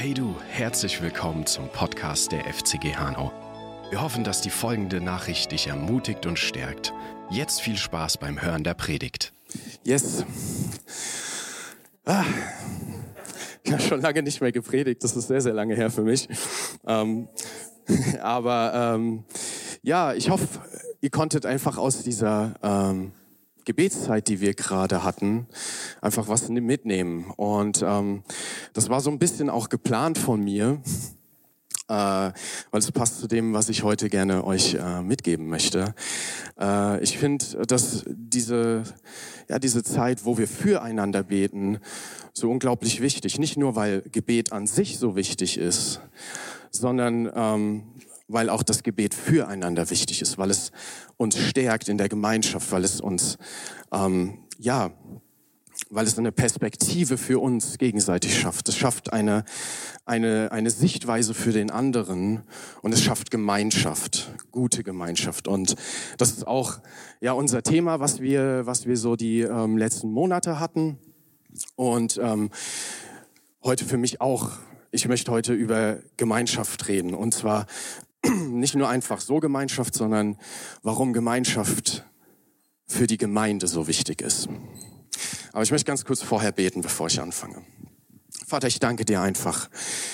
Hey du, herzlich willkommen zum Podcast der FCG Hanau. Wir hoffen, dass die folgende Nachricht dich ermutigt und stärkt. Jetzt viel Spaß beim Hören der Predigt. Yes. Ah. Ich habe schon lange nicht mehr gepredigt, das ist sehr, sehr lange her für mich. Ähm, aber ähm, ja, ich hoffe, ihr konntet einfach aus dieser ähm, Gebetszeit, die wir gerade hatten, einfach was mitnehmen. Und ähm, das war so ein bisschen auch geplant von mir, äh, weil es passt zu dem, was ich heute gerne euch äh, mitgeben möchte. Äh, ich finde, dass diese, ja, diese Zeit, wo wir füreinander beten, so unglaublich wichtig. Nicht nur, weil Gebet an sich so wichtig ist, sondern ähm, weil auch das Gebet füreinander wichtig ist, weil es uns stärkt in der Gemeinschaft, weil es uns, ähm, ja, weil es eine Perspektive für uns gegenseitig schafft. Es schafft eine, eine, eine Sichtweise für den anderen und es schafft Gemeinschaft, gute Gemeinschaft. Und das ist auch ja unser Thema, was wir, was wir so die ähm, letzten Monate hatten. Und ähm, heute für mich auch ich möchte heute über Gemeinschaft reden. Und zwar nicht nur einfach so Gemeinschaft, sondern warum Gemeinschaft für die Gemeinde so wichtig ist. Aber ich möchte ganz kurz vorher beten, bevor ich anfange. Vater, ich danke dir einfach.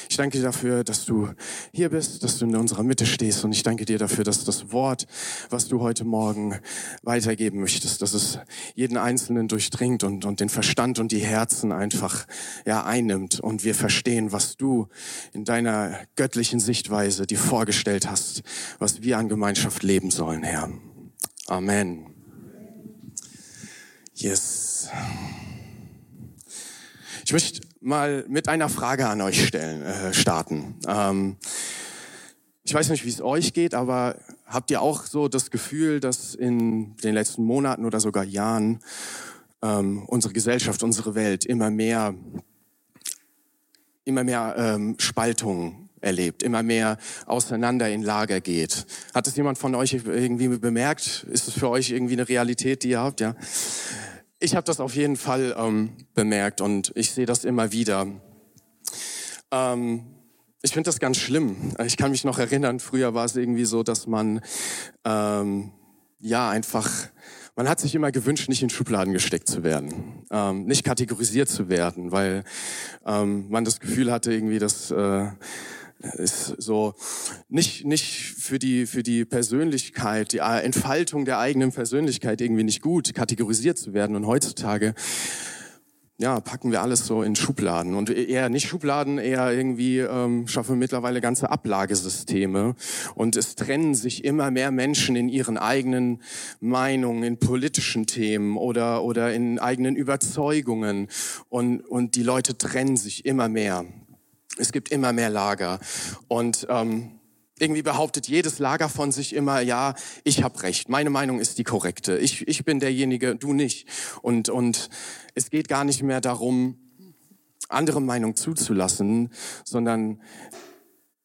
Ich danke dir dafür, dass du hier bist, dass du in unserer Mitte stehst und ich danke dir dafür, dass das Wort, was du heute Morgen weitergeben möchtest, dass es jeden Einzelnen durchdringt und, und den Verstand und die Herzen einfach ja, einnimmt und wir verstehen, was du in deiner göttlichen Sichtweise dir vorgestellt hast, was wir an Gemeinschaft leben sollen, Herr. Amen. Yes. Ich möchte mal mit einer Frage an euch stellen, äh, starten. Ähm, ich weiß nicht, wie es euch geht, aber habt ihr auch so das Gefühl, dass in den letzten Monaten oder sogar Jahren ähm, unsere Gesellschaft, unsere Welt immer mehr, immer mehr ähm, Spaltungen erlebt, immer mehr auseinander in Lager geht. Hat es jemand von euch irgendwie bemerkt? Ist es für euch irgendwie eine Realität, die ihr habt? Ja. Ich habe das auf jeden Fall ähm, bemerkt und ich sehe das immer wieder. Ähm, ich finde das ganz schlimm. Ich kann mich noch erinnern, früher war es irgendwie so, dass man ähm, ja einfach, man hat sich immer gewünscht, nicht in Schubladen gesteckt zu werden, ähm, nicht kategorisiert zu werden, weil ähm, man das Gefühl hatte irgendwie, dass äh, ist so nicht nicht für die für die Persönlichkeit, die Entfaltung der eigenen Persönlichkeit irgendwie nicht gut kategorisiert zu werden. Und heutzutage ja, packen wir alles so in Schubladen. Und eher nicht Schubladen, eher irgendwie ähm, schaffen wir mittlerweile ganze Ablagesysteme. Und es trennen sich immer mehr Menschen in ihren eigenen Meinungen, in politischen Themen oder oder in eigenen Überzeugungen. Und und die Leute trennen sich immer mehr. Es gibt immer mehr Lager und ähm, irgendwie behauptet jedes Lager von sich immer, ja, ich habe recht, meine Meinung ist die korrekte, ich, ich bin derjenige, du nicht. Und, und es geht gar nicht mehr darum, andere Meinung zuzulassen, sondern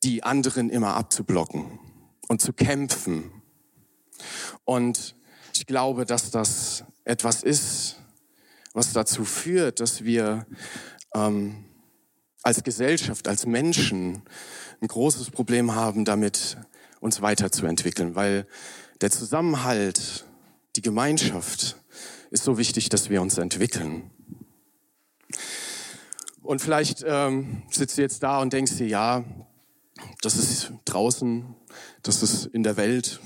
die anderen immer abzublocken und zu kämpfen. Und ich glaube, dass das etwas ist, was dazu führt, dass wir ähm, als Gesellschaft, als Menschen ein großes Problem haben, damit uns weiterzuentwickeln, weil der Zusammenhalt, die Gemeinschaft ist so wichtig, dass wir uns entwickeln. Und vielleicht ähm, sitzt du jetzt da und denkst dir, ja, das ist draußen, das ist in der Welt.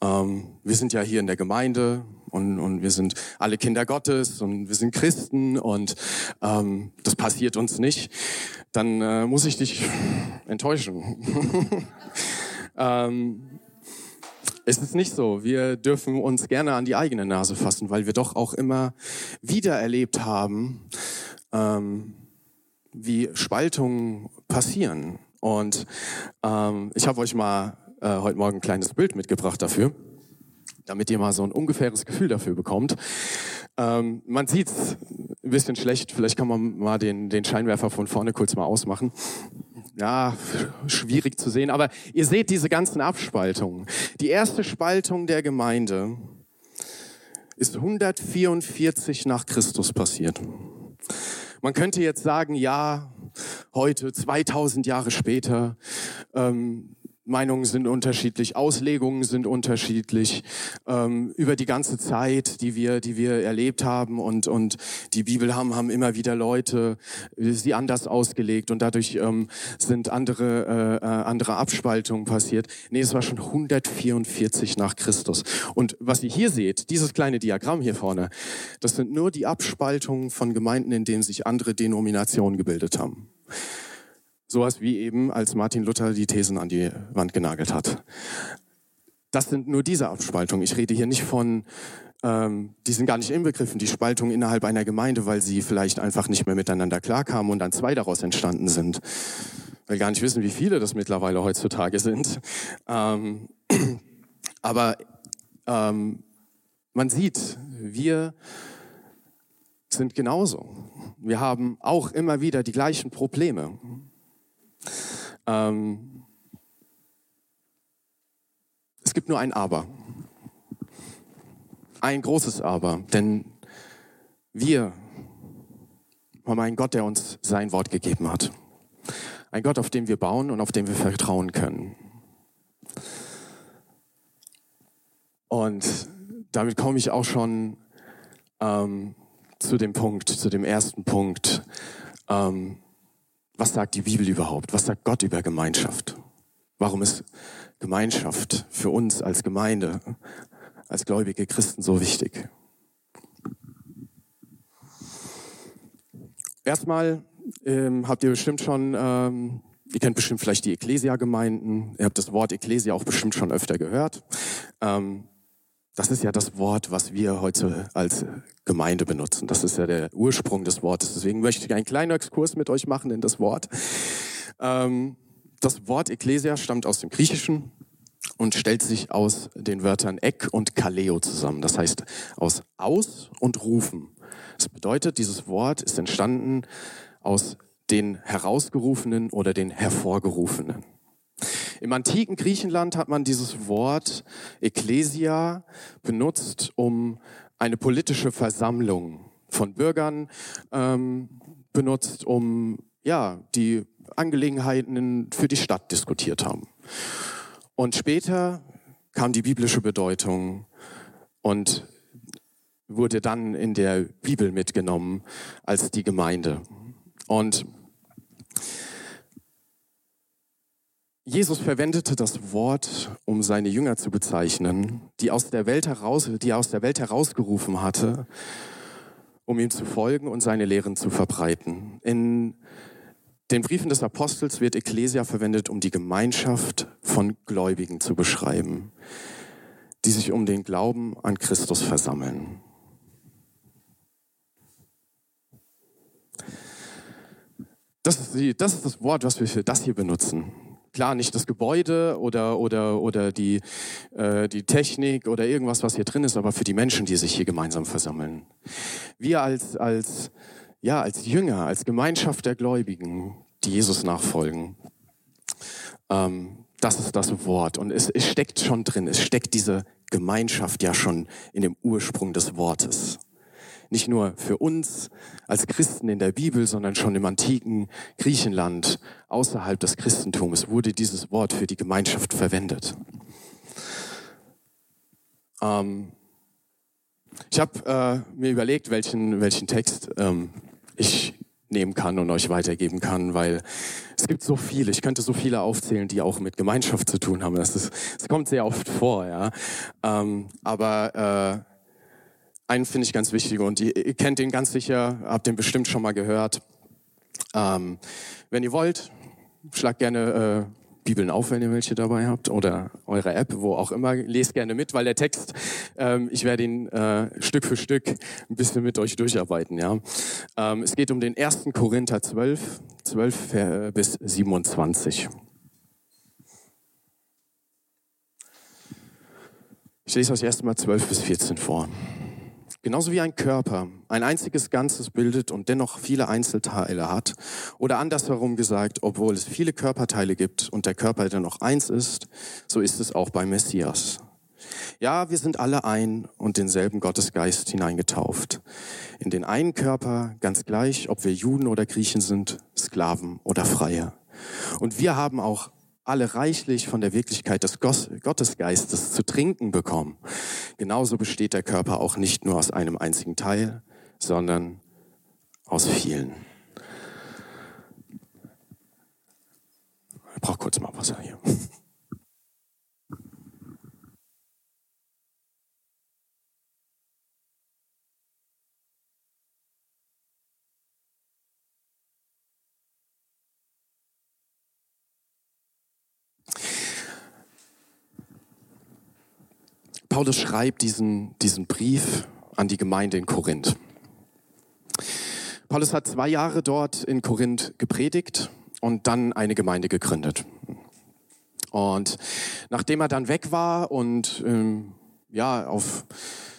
Ähm, wir sind ja hier in der Gemeinde, und, und wir sind alle Kinder Gottes und wir sind Christen und ähm, das passiert uns nicht, dann äh, muss ich dich enttäuschen. ähm, es ist nicht so. Wir dürfen uns gerne an die eigene Nase fassen, weil wir doch auch immer wieder erlebt haben, ähm, wie Spaltungen passieren. Und ähm, ich habe euch mal äh, heute Morgen ein kleines Bild mitgebracht dafür damit ihr mal so ein ungefähres Gefühl dafür bekommt. Ähm, man sieht's ein bisschen schlecht, vielleicht kann man mal den, den Scheinwerfer von vorne kurz mal ausmachen. Ja, schwierig zu sehen, aber ihr seht diese ganzen Abspaltungen. Die erste Spaltung der Gemeinde ist 144 nach Christus passiert. Man könnte jetzt sagen, ja, heute, 2000 Jahre später. Ähm, Meinungen sind unterschiedlich, Auslegungen sind unterschiedlich ähm, über die ganze Zeit, die wir, die wir erlebt haben und und die Bibel haben haben immer wieder Leute äh, sie anders ausgelegt und dadurch ähm, sind andere äh, äh, andere Abspaltungen passiert. Nee, es war schon 144 nach Christus. Und was ihr hier seht, dieses kleine Diagramm hier vorne, das sind nur die Abspaltungen von Gemeinden, in denen sich andere Denominationen gebildet haben. Sowas wie eben, als Martin Luther die Thesen an die Wand genagelt hat. Das sind nur diese Abspaltungen. Ich rede hier nicht von, ähm, die sind gar nicht inbegriffen, die Spaltung innerhalb einer Gemeinde, weil sie vielleicht einfach nicht mehr miteinander klarkamen und dann zwei daraus entstanden sind. Weil gar nicht wissen, wie viele das mittlerweile heutzutage sind. Ähm, aber ähm, man sieht, wir sind genauso. Wir haben auch immer wieder die gleichen Probleme. Ähm, es gibt nur ein Aber. Ein großes Aber. Denn wir haben einen Gott, der uns sein Wort gegeben hat. Ein Gott, auf dem wir bauen und auf dem wir vertrauen können. Und damit komme ich auch schon ähm, zu dem Punkt, zu dem ersten Punkt. Ähm, was sagt die Bibel überhaupt? Was sagt Gott über Gemeinschaft? Warum ist Gemeinschaft für uns als Gemeinde, als gläubige Christen so wichtig? Erstmal ähm, habt ihr bestimmt schon, ähm, ihr kennt bestimmt vielleicht die Ecclesia-Gemeinden, ihr habt das Wort Ecclesia auch bestimmt schon öfter gehört. Ähm, das ist ja das Wort, was wir heute als Gemeinde benutzen. Das ist ja der Ursprung des Wortes. Deswegen möchte ich einen kleinen Exkurs mit euch machen in das Wort. Ähm, das Wort Ecclesia stammt aus dem Griechischen und stellt sich aus den Wörtern Ek und Kaleo zusammen. Das heißt aus aus und rufen. Das bedeutet, dieses Wort ist entstanden aus den herausgerufenen oder den hervorgerufenen. Im antiken Griechenland hat man dieses Wort Ecclesia benutzt, um eine politische Versammlung von Bürgern ähm, benutzt, um ja die Angelegenheiten für die Stadt diskutiert haben. Und später kam die biblische Bedeutung und wurde dann in der Bibel mitgenommen als die Gemeinde. Und Jesus verwendete das Wort, um seine Jünger zu bezeichnen, die aus der Welt heraus, die er aus der Welt herausgerufen hatte, um ihm zu folgen und seine Lehren zu verbreiten. In den Briefen des Apostels wird Ecclesia verwendet, um die Gemeinschaft von Gläubigen zu beschreiben, die sich um den Glauben an Christus versammeln. Das ist, die, das ist das Wort, was wir für das hier benutzen klar nicht das Gebäude oder, oder, oder die, äh, die Technik oder irgendwas, was hier drin ist, aber für die Menschen, die sich hier gemeinsam versammeln. Wir als, als, ja, als Jünger, als Gemeinschaft der Gläubigen, die Jesus nachfolgen, ähm, das ist das Wort. Und es, es steckt schon drin, es steckt diese Gemeinschaft ja schon in dem Ursprung des Wortes nicht nur für uns als Christen in der Bibel, sondern schon im antiken Griechenland außerhalb des Christentums wurde dieses Wort für die Gemeinschaft verwendet. Ähm, ich habe äh, mir überlegt, welchen, welchen Text ähm, ich nehmen kann und euch weitergeben kann, weil es gibt so viele, ich könnte so viele aufzählen, die auch mit Gemeinschaft zu tun haben. Das, ist, das kommt sehr oft vor, ja. Ähm, aber äh, einen finde ich ganz wichtig und ihr, ihr, kennt den ganz sicher, habt den bestimmt schon mal gehört. Ähm, wenn ihr wollt, schlagt gerne äh, Bibeln auf, wenn ihr welche dabei habt oder eure App, wo auch immer. Lest gerne mit, weil der Text, ähm, ich werde ihn äh, Stück für Stück ein bisschen mit euch durcharbeiten. Ja, ähm, Es geht um den 1. Korinther 12, 12 bis 27. Ich lese euch erstmal 12 bis 14 vor. Genauso wie ein Körper ein einziges Ganzes bildet und dennoch viele Einzelteile hat. Oder andersherum gesagt, obwohl es viele Körperteile gibt und der Körper dennoch eins ist, so ist es auch beim Messias. Ja, wir sind alle ein und denselben Gottesgeist hineingetauft. In den einen Körper, ganz gleich, ob wir Juden oder Griechen sind, Sklaven oder Freie. Und wir haben auch alle reichlich von der Wirklichkeit des Gottesgeistes zu trinken bekommen. Genauso besteht der Körper auch nicht nur aus einem einzigen Teil, sondern aus vielen. Ich brauche kurz mal Wasser hier. Paulus schreibt diesen, diesen Brief an die Gemeinde in Korinth. Paulus hat zwei Jahre dort in Korinth gepredigt und dann eine Gemeinde gegründet. Und nachdem er dann weg war und ähm, ja auf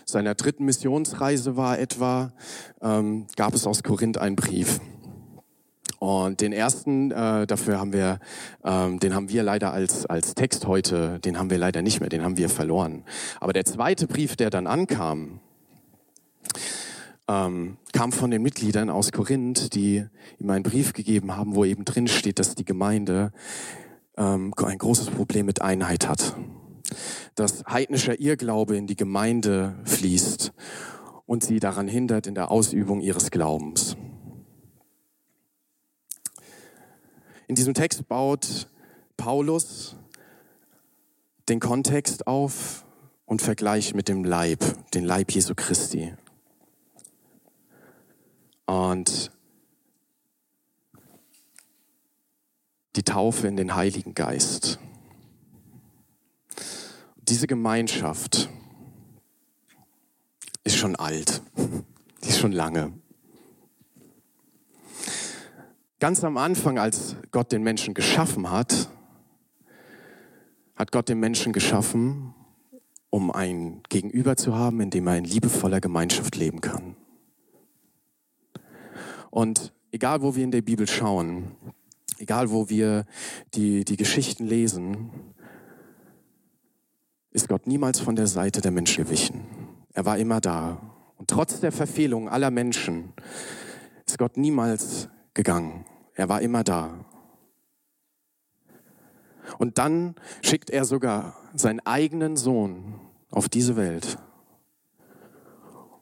seiner dritten Missionsreise war etwa, ähm, gab es aus Korinth einen Brief. Und den ersten, äh, dafür haben wir, ähm, den haben wir leider als, als Text heute, den haben wir leider nicht mehr, den haben wir verloren. Aber der zweite Brief, der dann ankam, ähm, kam von den Mitgliedern aus Korinth, die ihm einen Brief gegeben haben, wo eben drin steht, dass die Gemeinde ähm, ein großes Problem mit Einheit hat. Dass heidnischer Irrglaube in die Gemeinde fließt und sie daran hindert in der Ausübung ihres Glaubens. In diesem Text baut Paulus den Kontext auf und vergleicht mit dem Leib, den Leib Jesu Christi. Und die Taufe in den Heiligen Geist. Diese Gemeinschaft ist schon alt, die ist schon lange. Ganz am Anfang, als Gott den Menschen geschaffen hat, hat Gott den Menschen geschaffen, um ein Gegenüber zu haben, in dem er in liebevoller Gemeinschaft leben kann. Und egal, wo wir in der Bibel schauen, egal, wo wir die, die Geschichten lesen, ist Gott niemals von der Seite der Menschen gewichen. Er war immer da. Und trotz der Verfehlung aller Menschen ist Gott niemals gegangen. Er war immer da. Und dann schickt er sogar seinen eigenen Sohn auf diese Welt,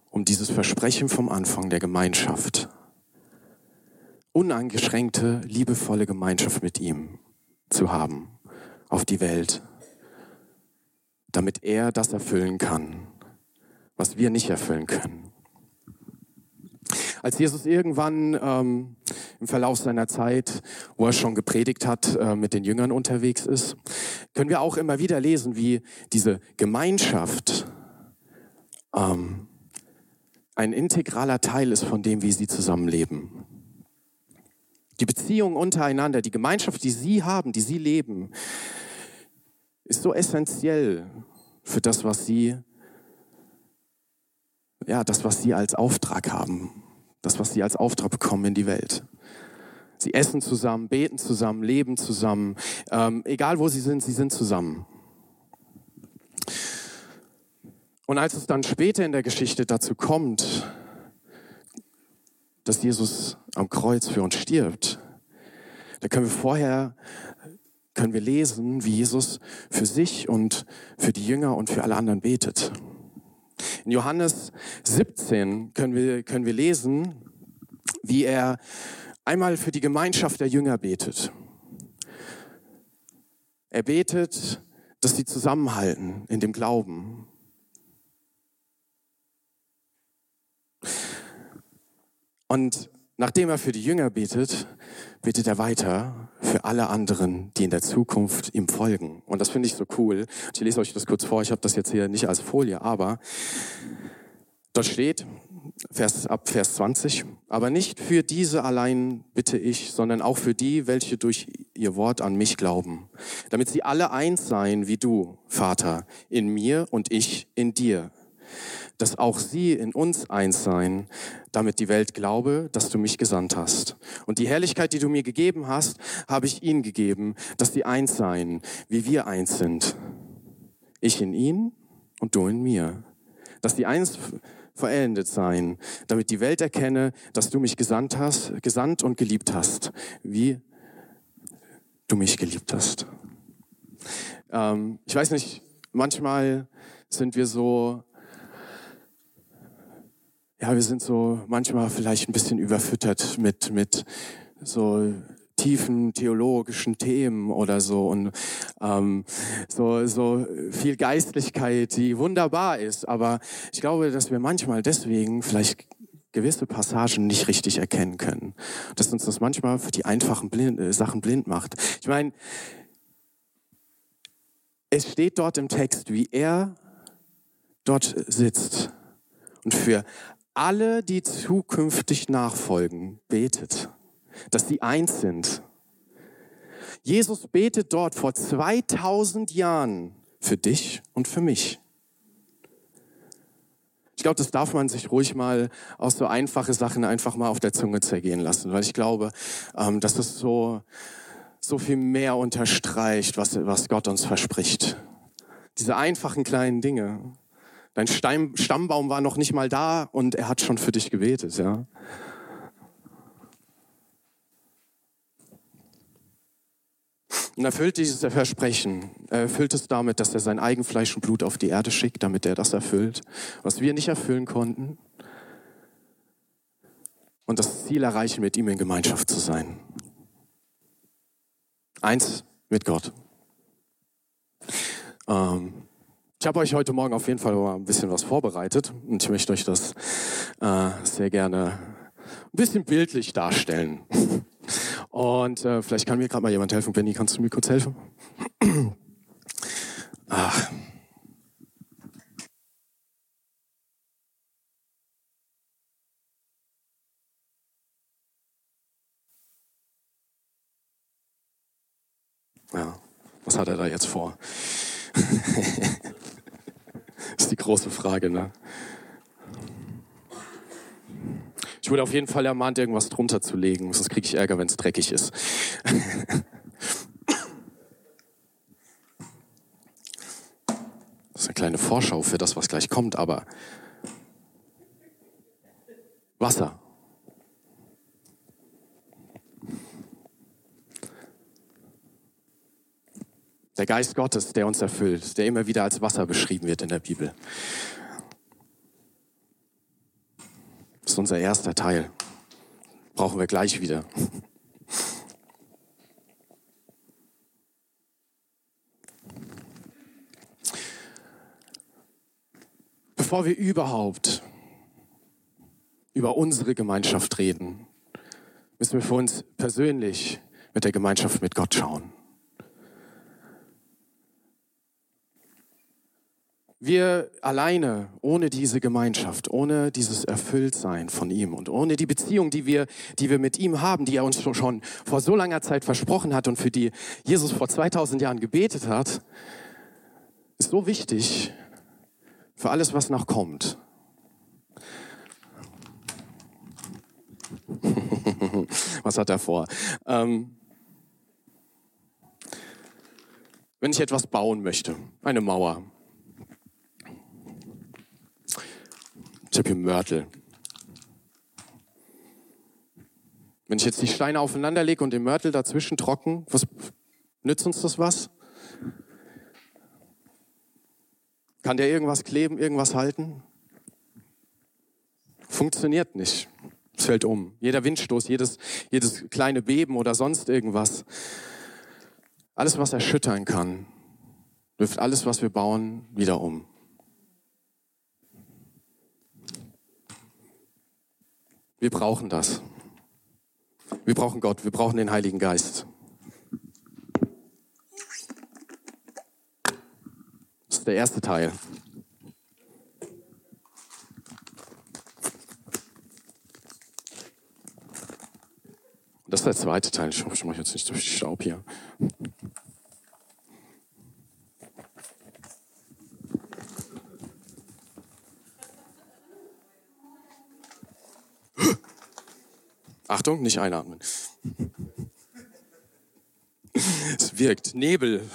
um dieses Versprechen vom Anfang der Gemeinschaft, uneingeschränkte, liebevolle Gemeinschaft mit ihm zu haben auf die Welt, damit er das erfüllen kann, was wir nicht erfüllen können. Als Jesus irgendwann ähm, im Verlauf seiner Zeit, wo er schon gepredigt hat, äh, mit den Jüngern unterwegs ist, können wir auch immer wieder lesen, wie diese Gemeinschaft ähm, ein integraler Teil ist von dem, wie sie zusammenleben. Die Beziehung untereinander, die Gemeinschaft, die sie haben, die sie leben, ist so essentiell für das, was sie, ja, das, was sie als Auftrag haben, das, was sie als Auftrag bekommen in die Welt. Sie essen zusammen, beten zusammen, leben zusammen. Ähm, egal wo sie sind, sie sind zusammen. Und als es dann später in der Geschichte dazu kommt, dass Jesus am Kreuz für uns stirbt, da können wir vorher können wir lesen, wie Jesus für sich und für die Jünger und für alle anderen betet. In Johannes 17 können wir, können wir lesen, wie er einmal für die Gemeinschaft der Jünger betet. Er betet, dass sie zusammenhalten in dem Glauben. Und nachdem er für die Jünger betet, betet er weiter für alle anderen, die in der Zukunft ihm folgen. Und das finde ich so cool. Ich lese euch das kurz vor. Ich habe das jetzt hier nicht als Folie, aber dort steht, Vers, ab Vers 20. Aber nicht für diese allein bitte ich, sondern auch für die, welche durch ihr Wort an mich glauben, damit sie alle eins seien wie du, Vater, in mir und ich in dir. Dass auch sie in uns eins seien, damit die Welt glaube, dass du mich gesandt hast. Und die Herrlichkeit, die du mir gegeben hast, habe ich ihnen gegeben, dass sie eins seien, wie wir eins sind. Ich in ihnen und du in mir. Dass die eins verendet sein, damit die Welt erkenne, dass du mich gesandt hast, gesandt und geliebt hast, wie du mich geliebt hast. Ähm, ich weiß nicht, manchmal sind wir so, ja, wir sind so manchmal vielleicht ein bisschen überfüttert mit, mit so tiefen theologischen Themen oder so und ähm, so, so viel Geistlichkeit, die wunderbar ist. Aber ich glaube, dass wir manchmal deswegen vielleicht gewisse Passagen nicht richtig erkennen können. Dass uns das manchmal für die einfachen blind, äh, Sachen blind macht. Ich meine, es steht dort im Text, wie er dort sitzt und für alle, die zukünftig nachfolgen, betet dass sie eins sind. Jesus betet dort vor 2000 Jahren für dich und für mich. Ich glaube, das darf man sich ruhig mal aus so einfache Sachen einfach mal auf der Zunge zergehen lassen, weil ich glaube, ähm, dass es so, so viel mehr unterstreicht, was, was Gott uns verspricht. Diese einfachen kleinen Dinge. Dein Stammbaum war noch nicht mal da und er hat schon für dich gebetet, ja. Und erfüllt dieses Versprechen, er erfüllt es damit, dass er sein Eigenfleisch und Blut auf die Erde schickt, damit er das erfüllt, was wir nicht erfüllen konnten. Und das Ziel erreichen, mit ihm in Gemeinschaft zu sein. Eins mit Gott. Ähm, ich habe euch heute Morgen auf jeden Fall mal ein bisschen was vorbereitet und ich möchte euch das äh, sehr gerne ein bisschen bildlich darstellen. Und äh, vielleicht kann mir gerade mal jemand helfen. Benny, kannst du mir kurz helfen? Ach. Ja, was hat er da jetzt vor? ist die große Frage, ne? Ich wurde auf jeden Fall ermahnt, irgendwas drunter zu legen, sonst kriege ich Ärger, wenn es dreckig ist. Das ist eine kleine Vorschau für das, was gleich kommt, aber Wasser. Der Geist Gottes, der uns erfüllt, der immer wieder als Wasser beschrieben wird in der Bibel. Das ist unser erster Teil. Brauchen wir gleich wieder. Bevor wir überhaupt über unsere Gemeinschaft reden, müssen wir für uns persönlich mit der Gemeinschaft mit Gott schauen. Wir alleine, ohne diese Gemeinschaft, ohne dieses Erfülltsein von ihm und ohne die Beziehung, die wir, die wir mit ihm haben, die er uns schon vor so langer Zeit versprochen hat und für die Jesus vor 2000 Jahren gebetet hat, ist so wichtig für alles, was noch kommt. was hat er vor? Ähm, wenn ich etwas bauen möchte, eine Mauer, Ich habe hier Mörtel. Wenn ich jetzt die Steine aufeinander lege und den Mörtel dazwischen trocken, was nützt uns das was? Kann der irgendwas kleben, irgendwas halten? Funktioniert nicht. Es fällt um. Jeder Windstoß, jedes, jedes kleine Beben oder sonst irgendwas. Alles, was erschüttern kann, wirft alles, was wir bauen, wieder um. Wir brauchen das. Wir brauchen Gott, wir brauchen den Heiligen Geist. Das ist der erste Teil. Das ist der zweite Teil. Ich hoffe, ich mache jetzt nicht durch den Staub hier. Achtung, nicht einatmen. Es wirkt. Nebel.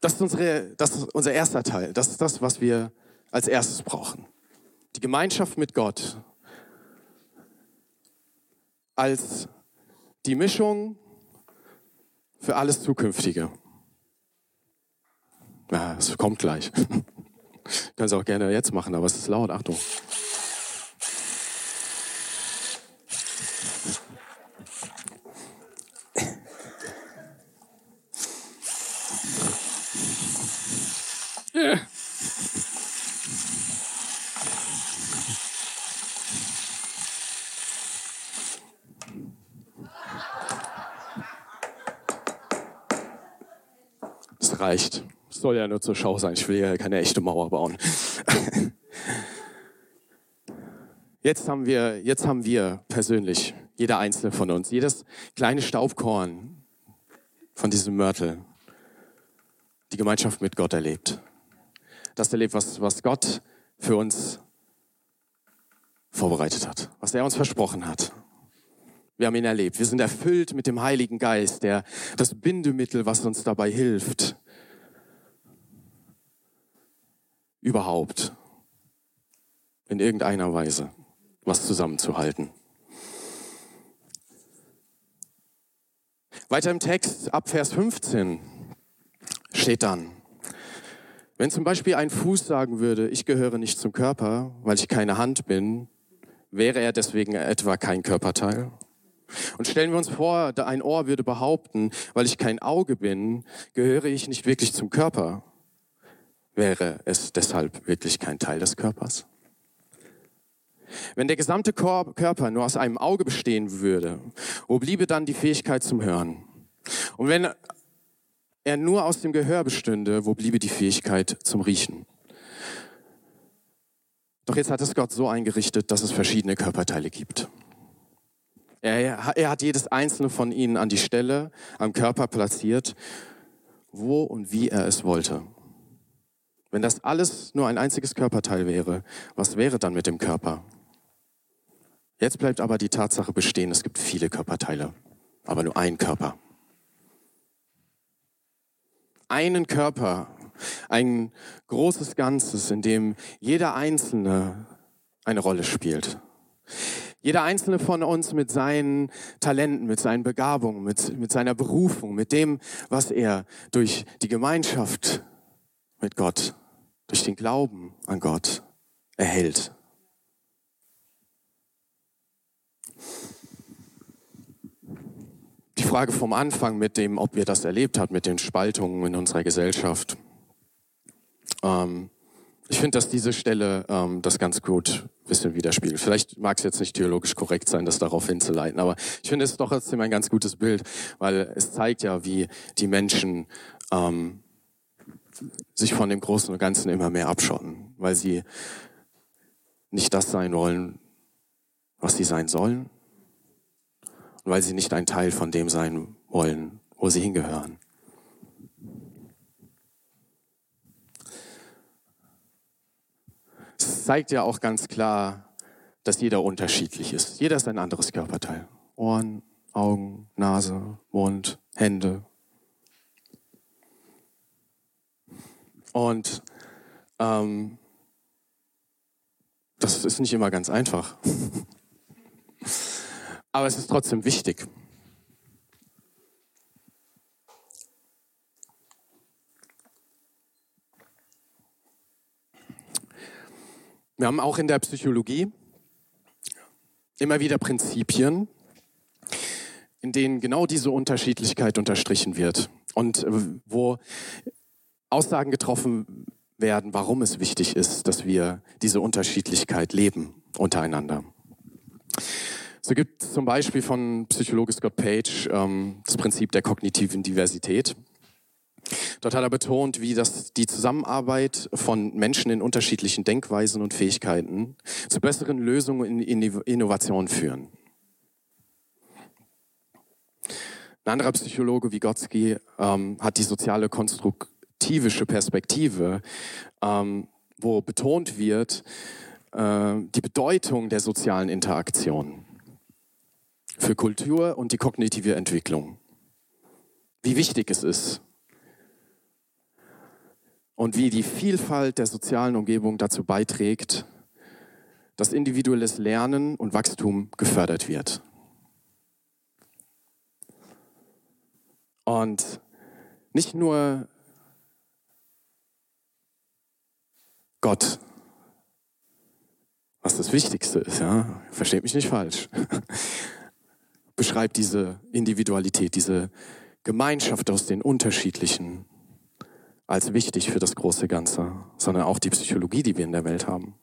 Das ist, unsere, das ist unser erster Teil. Das ist das, was wir als erstes brauchen. Die Gemeinschaft mit Gott als die Mischung für alles Zukünftige. Ja, es kommt gleich. Sie auch gerne jetzt machen, aber es ist laut. Achtung. Das reicht. Soll ja nur zur Schau sein. Ich will ja keine echte Mauer bauen. Jetzt haben wir, jetzt haben wir persönlich, jeder einzelne von uns, jedes kleine Staubkorn von diesem Mörtel, die Gemeinschaft mit Gott erlebt. Das erlebt, was, was Gott für uns vorbereitet hat, was er uns versprochen hat. Wir haben ihn erlebt. Wir sind erfüllt mit dem Heiligen Geist, der, das Bindemittel, was uns dabei hilft, überhaupt in irgendeiner Weise was zusammenzuhalten. Weiter im Text, ab Vers 15, steht dann, wenn zum Beispiel ein Fuß sagen würde, ich gehöre nicht zum Körper, weil ich keine Hand bin, wäre er deswegen etwa kein Körperteil? Und stellen wir uns vor, ein Ohr würde behaupten, weil ich kein Auge bin, gehöre ich nicht wirklich zum Körper. Wäre es deshalb wirklich kein Teil des Körpers? Wenn der gesamte Körper nur aus einem Auge bestehen würde, wo bliebe dann die Fähigkeit zum Hören? Und wenn er nur aus dem Gehör bestünde, wo bliebe die Fähigkeit zum Riechen? Doch jetzt hat es Gott so eingerichtet, dass es verschiedene Körperteile gibt. Er, er, hat jedes einzelne von ihnen an die Stelle am Körper platziert, wo und wie er es wollte. Wenn das alles nur ein einziges Körperteil wäre, was wäre dann mit dem Körper? Jetzt bleibt aber die Tatsache bestehen, es gibt viele Körperteile, aber nur ein Körper. Einen Körper, ein großes Ganzes, in dem jeder Einzelne eine Rolle spielt. Jeder einzelne von uns mit seinen Talenten, mit seinen Begabungen, mit, mit seiner Berufung, mit dem, was er durch die Gemeinschaft mit Gott, durch den Glauben an Gott erhält. Die Frage vom Anfang mit dem, ob wir das erlebt haben, mit den Spaltungen in unserer Gesellschaft. Ähm, ich finde, dass diese Stelle ähm, das ganz gut ein bisschen widerspiegelt. Vielleicht mag es jetzt nicht theologisch korrekt sein, das darauf hinzuleiten, aber ich finde es ist doch trotzdem ein ganz gutes Bild, weil es zeigt ja, wie die Menschen ähm, sich von dem Großen und Ganzen immer mehr abschotten, weil sie nicht das sein wollen, was sie sein sollen und weil sie nicht ein Teil von dem sein wollen, wo sie hingehören. Es zeigt ja auch ganz klar, dass jeder unterschiedlich ist. Jeder ist ein anderes Körperteil. Ohren, Augen, Nase, Mund, Hände. Und ähm, das ist nicht immer ganz einfach. Aber es ist trotzdem wichtig. Wir haben auch in der Psychologie immer wieder Prinzipien, in denen genau diese Unterschiedlichkeit unterstrichen wird und äh, wo Aussagen getroffen werden, warum es wichtig ist, dass wir diese Unterschiedlichkeit leben untereinander. So gibt es zum Beispiel von Psychologe Scott Page ähm, das Prinzip der kognitiven Diversität. Dort hat er betont, wie das die Zusammenarbeit von Menschen in unterschiedlichen Denkweisen und Fähigkeiten zu besseren Lösungen in Innovation führen. Ein anderer Psychologe, Vygotsky, ähm, hat die soziale konstruktivische Perspektive, ähm, wo betont wird äh, die Bedeutung der sozialen Interaktion für Kultur und die kognitive Entwicklung. Wie wichtig es ist, und wie die Vielfalt der sozialen Umgebung dazu beiträgt, dass individuelles Lernen und Wachstum gefördert wird. Und nicht nur Gott, was das Wichtigste ist, ja, versteht mich nicht falsch, beschreibt diese Individualität, diese Gemeinschaft aus den unterschiedlichen als wichtig für das große Ganze, sondern auch die Psychologie, die wir in der Welt haben.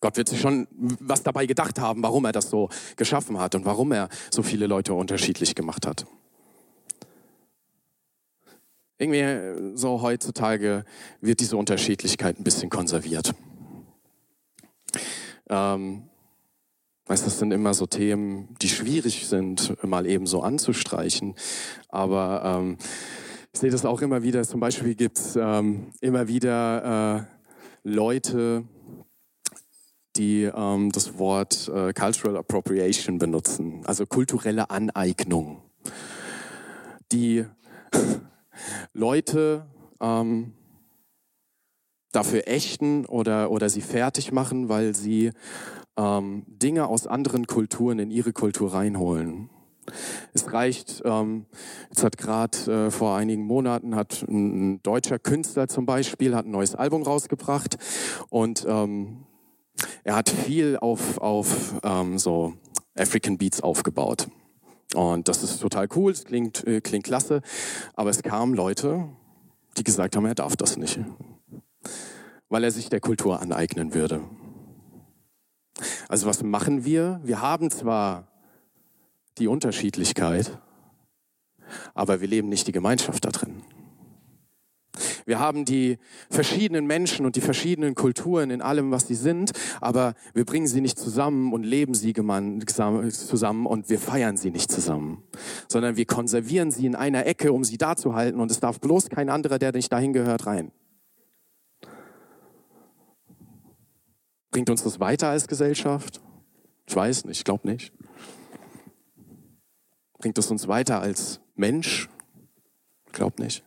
Gott wird sich schon was dabei gedacht haben, warum er das so geschaffen hat und warum er so viele Leute unterschiedlich gemacht hat. Irgendwie so heutzutage wird diese Unterschiedlichkeit ein bisschen konserviert. Ähm, weißt, das sind immer so Themen, die schwierig sind, mal eben so anzustreichen. Aber ähm, ich sehe das auch immer wieder. Zum Beispiel gibt es ähm, immer wieder äh, Leute, die ähm, das Wort äh, Cultural Appropriation benutzen, also kulturelle Aneignung. Die Leute ähm, dafür ächten oder, oder sie fertig machen, weil sie ähm, Dinge aus anderen Kulturen in ihre Kultur reinholen. Es reicht, ähm, jetzt hat gerade äh, vor einigen Monaten hat ein, ein, deutscher Künstler zum Beispiel hat ein neues Album rausgebracht und ähm, er hat viel auf, auf ähm, so African Beats aufgebaut. Und das ist total cool, es klingt, äh, klingt klasse, aber es kamen Leute, die gesagt haben, er darf das nicht, weil er sich der Kultur aneignen würde. Also was machen wir? Wir haben zwar die Unterschiedlichkeit, aber wir leben nicht die Gemeinschaft da drin. Wir haben die verschiedenen Menschen und die verschiedenen Kulturen in allem, was sie sind, aber wir bringen sie nicht zusammen und leben sie zusammen und wir feiern sie nicht zusammen, sondern wir konservieren sie in einer Ecke, um sie da zu halten und es darf bloß kein anderer, der nicht dahin gehört, rein. Bringt uns das weiter als Gesellschaft? Ich weiß nicht, ich glaube nicht. Bringt es uns weiter als Mensch? Ich glaube nicht.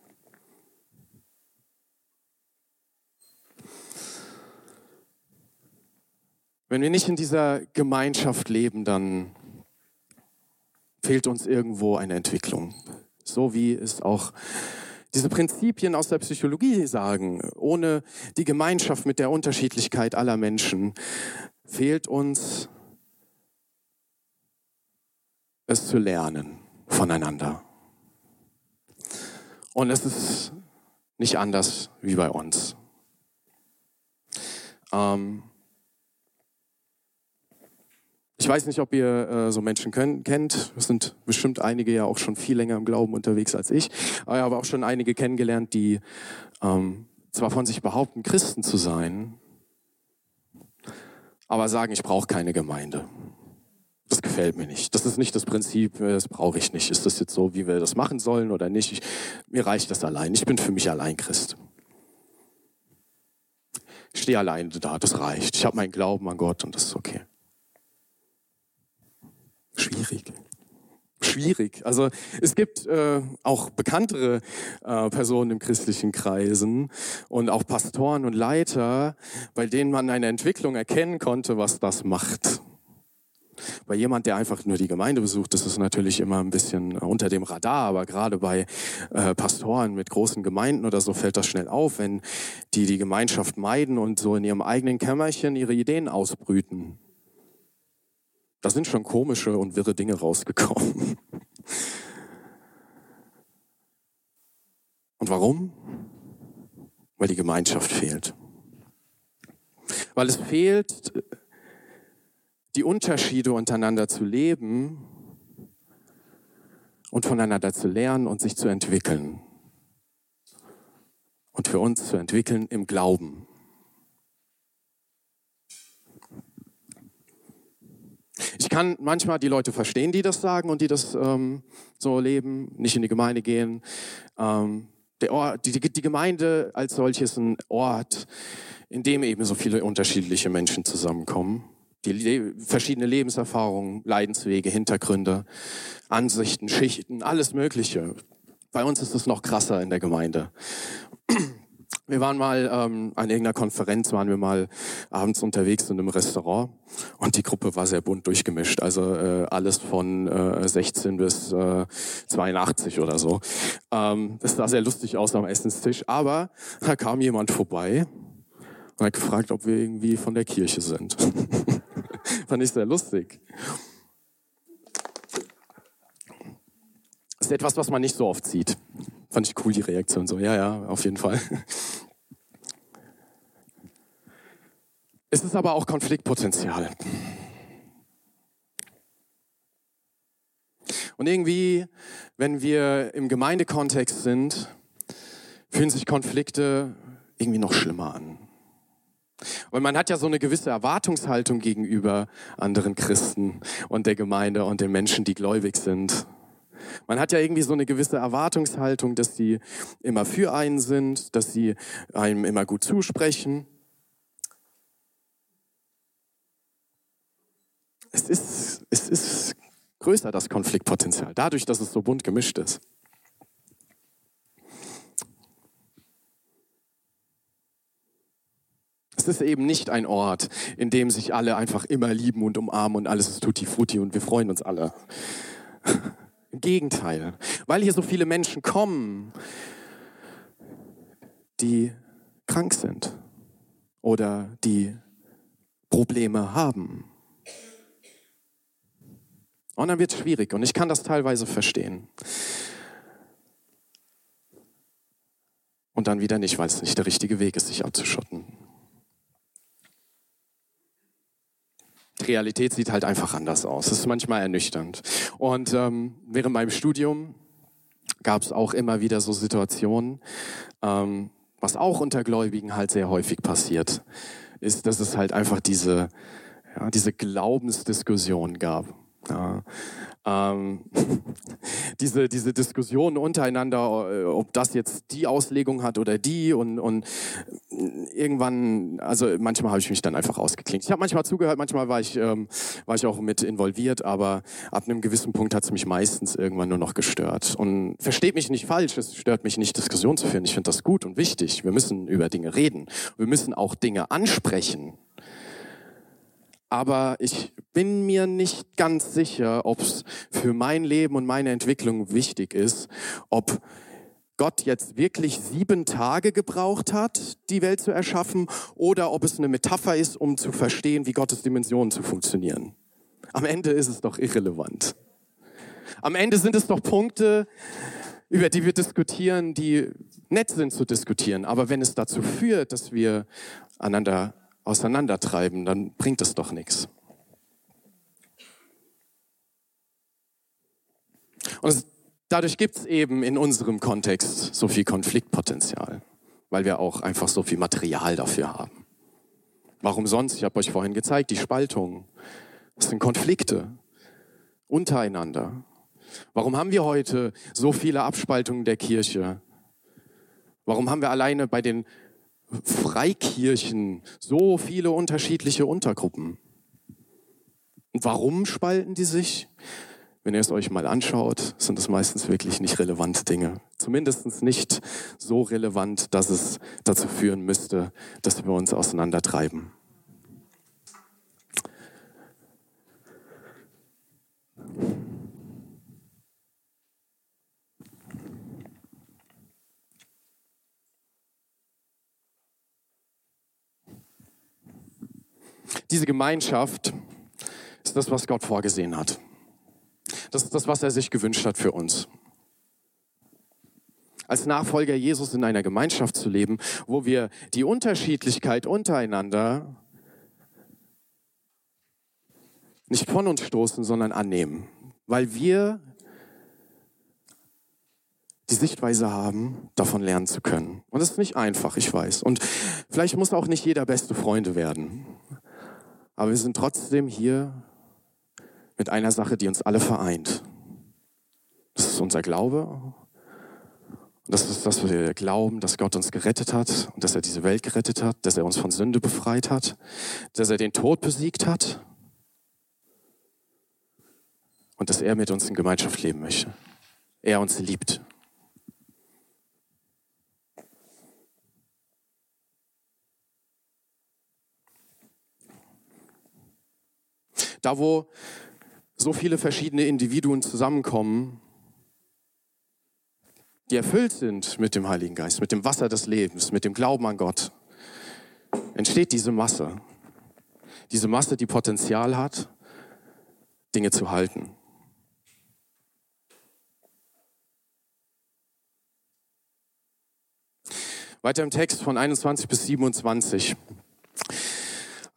Wenn wir nicht in dieser Gemeinschaft leben, dann fehlt uns irgendwo eine Entwicklung. So wie es auch diese Prinzipien aus der Psychologie sagen. Ohne die Gemeinschaft mit der Unterschiedlichkeit aller Menschen fehlt uns es zu lernen voneinander. Und es ist nicht anders wie bei uns. Ähm, ich weiß nicht, ob ihr äh, so Menschen können, kennt. Es sind bestimmt einige ja auch schon viel länger im Glauben unterwegs als ich. Aber ich habe auch schon einige kennengelernt, die ähm, zwar von sich behaupten, Christen zu sein, aber sagen, ich brauche keine Gemeinde. Das gefällt mir nicht. Das ist nicht das Prinzip, äh, das brauche ich nicht. Ist das jetzt so, wie wir das machen sollen oder nicht? Ich, mir reicht das allein. Ich bin für mich allein Christ. Ich stehe alleine da, das reicht. Ich habe meinen Glauben an Gott und das ist okay. Schwierig. Schwierig. Also es gibt äh, auch bekanntere äh, Personen im christlichen Kreisen und auch Pastoren und Leiter, bei denen man eine Entwicklung erkennen konnte, was das macht. Bei jemand, der einfach nur die Gemeinde besucht, das ist natürlich immer ein bisschen unter dem Radar, aber gerade bei äh, Pastoren mit großen Gemeinden oder so fällt das schnell auf, wenn die die Gemeinschaft meiden und so in ihrem eigenen Kämmerchen ihre Ideen ausbrüten. Da sind schon komische und wirre Dinge rausgekommen. Und warum? Weil die Gemeinschaft fehlt. Weil es fehlt, die Unterschiede untereinander zu leben und voneinander zu lernen und sich zu entwickeln. Und für uns zu entwickeln im Glauben. Kann manchmal die Leute verstehen, die das sagen und die das ähm, so leben, nicht in die Gemeinde gehen. Ähm, Ort, die, die Gemeinde als solches ist ein Ort, in dem eben so viele unterschiedliche Menschen zusammenkommen. Die le verschiedene Lebenserfahrungen, Leidenswege, Hintergründe, Ansichten, Schichten, alles Mögliche. Bei uns ist es noch krasser in der Gemeinde. Wir waren mal ähm, an irgendeiner Konferenz, waren wir mal abends unterwegs in einem Restaurant und die Gruppe war sehr bunt durchgemischt. Also äh, alles von äh, 16 bis äh, 82 oder so. Ähm, das sah sehr lustig aus am Essenstisch, aber da kam jemand vorbei und hat gefragt, ob wir irgendwie von der Kirche sind. Fand ich sehr lustig. Das ist etwas, was man nicht so oft sieht. Fand ich cool, die Reaktion so. Ja, ja, auf jeden Fall. Es ist aber auch Konfliktpotenzial. Und irgendwie, wenn wir im Gemeindekontext sind, fühlen sich Konflikte irgendwie noch schlimmer an. Weil man hat ja so eine gewisse Erwartungshaltung gegenüber anderen Christen und der Gemeinde und den Menschen, die gläubig sind. Man hat ja irgendwie so eine gewisse Erwartungshaltung, dass sie immer für einen sind, dass sie einem immer gut zusprechen. Es ist, es ist größer, das Konfliktpotenzial, dadurch, dass es so bunt gemischt ist. Es ist eben nicht ein Ort, in dem sich alle einfach immer lieben und umarmen und alles ist tutti frutti und wir freuen uns alle. Im Gegenteil, weil hier so viele Menschen kommen, die krank sind oder die Probleme haben. Und dann wird es schwierig und ich kann das teilweise verstehen. Und dann wieder nicht, weil es nicht der richtige Weg ist, sich abzuschotten. Realität sieht halt einfach anders aus. Es ist manchmal ernüchternd. Und ähm, während meinem Studium gab es auch immer wieder so Situationen, ähm, was auch unter Gläubigen halt sehr häufig passiert, ist, dass es halt einfach diese, ja, diese Glaubensdiskussion gab. Ja, ähm, diese, diese Diskussionen untereinander, äh, ob das jetzt die Auslegung hat oder die und, und irgendwann, also manchmal habe ich mich dann einfach ausgeklinkt. Ich habe manchmal zugehört, manchmal war ich, ähm, war ich auch mit involviert, aber ab einem gewissen Punkt hat es mich meistens irgendwann nur noch gestört. Und versteht mich nicht falsch, es stört mich nicht, Diskussion zu führen. Ich finde das gut und wichtig. Wir müssen über Dinge reden. Wir müssen auch Dinge ansprechen aber ich bin mir nicht ganz sicher, ob es für mein Leben und meine Entwicklung wichtig ist, ob Gott jetzt wirklich sieben Tage gebraucht hat, die Welt zu erschaffen, oder ob es eine Metapher ist, um zu verstehen, wie Gottes Dimensionen zu funktionieren. Am Ende ist es doch irrelevant. Am Ende sind es doch Punkte, über die wir diskutieren, die nett sind zu diskutieren. Aber wenn es dazu führt, dass wir einander auseinandertreiben, dann bringt es doch nichts. Und dadurch gibt es eben in unserem Kontext so viel Konfliktpotenzial, weil wir auch einfach so viel Material dafür haben. Warum sonst? Ich habe euch vorhin gezeigt, die Spaltung. Das sind Konflikte untereinander. Warum haben wir heute so viele Abspaltungen der Kirche? Warum haben wir alleine bei den Freikirchen so viele unterschiedliche Untergruppen. Und warum spalten die sich? Wenn ihr es euch mal anschaut, sind es meistens wirklich nicht relevante Dinge. Zumindest nicht so relevant, dass es dazu führen müsste, dass wir uns auseinandertreiben. Diese Gemeinschaft ist das, was Gott vorgesehen hat. Das ist das, was er sich gewünscht hat für uns. Als Nachfolger Jesus in einer Gemeinschaft zu leben, wo wir die Unterschiedlichkeit untereinander nicht von uns stoßen, sondern annehmen, weil wir die Sichtweise haben, davon lernen zu können. Und das ist nicht einfach, ich weiß. Und vielleicht muss auch nicht jeder beste Freunde werden. Aber wir sind trotzdem hier mit einer Sache, die uns alle vereint. Das ist unser Glaube. Das ist, dass wir glauben, dass Gott uns gerettet hat und dass er diese Welt gerettet hat, dass er uns von Sünde befreit hat, dass er den Tod besiegt hat und dass er mit uns in Gemeinschaft leben möchte. Er uns liebt. Da, wo so viele verschiedene Individuen zusammenkommen, die erfüllt sind mit dem Heiligen Geist, mit dem Wasser des Lebens, mit dem Glauben an Gott, entsteht diese Masse. Diese Masse, die Potenzial hat, Dinge zu halten. Weiter im Text von 21 bis 27.